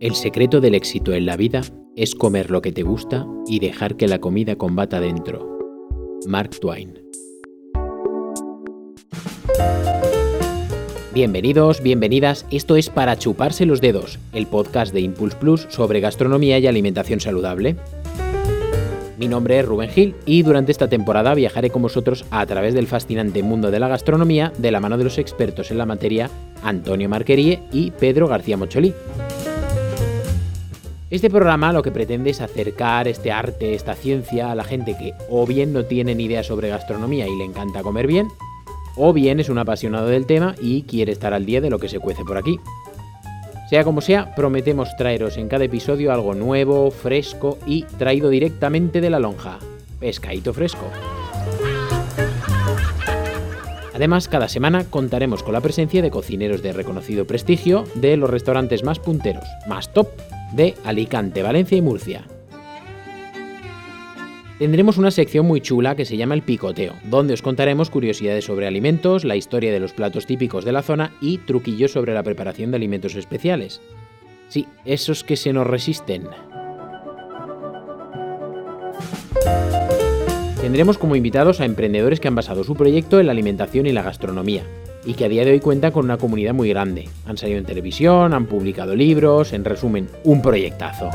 El secreto del éxito en la vida es comer lo que te gusta y dejar que la comida combata dentro. Mark Twain. Bienvenidos, bienvenidas, esto es Para Chuparse los Dedos, el podcast de Impulse Plus sobre gastronomía y alimentación saludable. Mi nombre es Rubén Gil y durante esta temporada viajaré con vosotros a través del fascinante mundo de la gastronomía de la mano de los expertos en la materia Antonio Marquerie y Pedro García Mocholí. Este programa lo que pretende es acercar este arte, esta ciencia a la gente que o bien no tiene ni idea sobre gastronomía y le encanta comer bien, o bien es un apasionado del tema y quiere estar al día de lo que se cuece por aquí. Sea como sea, prometemos traeros en cada episodio algo nuevo, fresco y traído directamente de la lonja. Pescadito fresco. Además, cada semana contaremos con la presencia de cocineros de reconocido prestigio de los restaurantes más punteros, más top de Alicante, Valencia y Murcia. Tendremos una sección muy chula que se llama El Picoteo, donde os contaremos curiosidades sobre alimentos, la historia de los platos típicos de la zona y truquillos sobre la preparación de alimentos especiales. Sí, esos que se nos resisten. Tendremos como invitados a emprendedores que han basado su proyecto en la alimentación y la gastronomía, y que a día de hoy cuentan con una comunidad muy grande. Han salido en televisión, han publicado libros, en resumen, un proyectazo.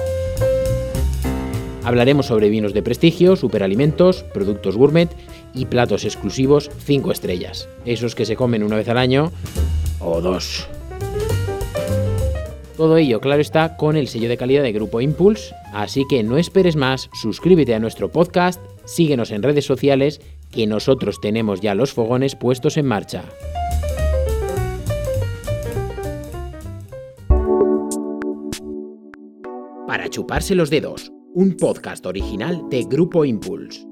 Hablaremos sobre vinos de prestigio, superalimentos, productos gourmet y platos exclusivos 5 estrellas, esos que se comen una vez al año o dos. Todo ello, claro está, con el sello de calidad de Grupo Impulse, así que no esperes más, suscríbete a nuestro podcast, síguenos en redes sociales, que nosotros tenemos ya los fogones puestos en marcha. Para chuparse los dedos, un podcast original de Grupo Impulse.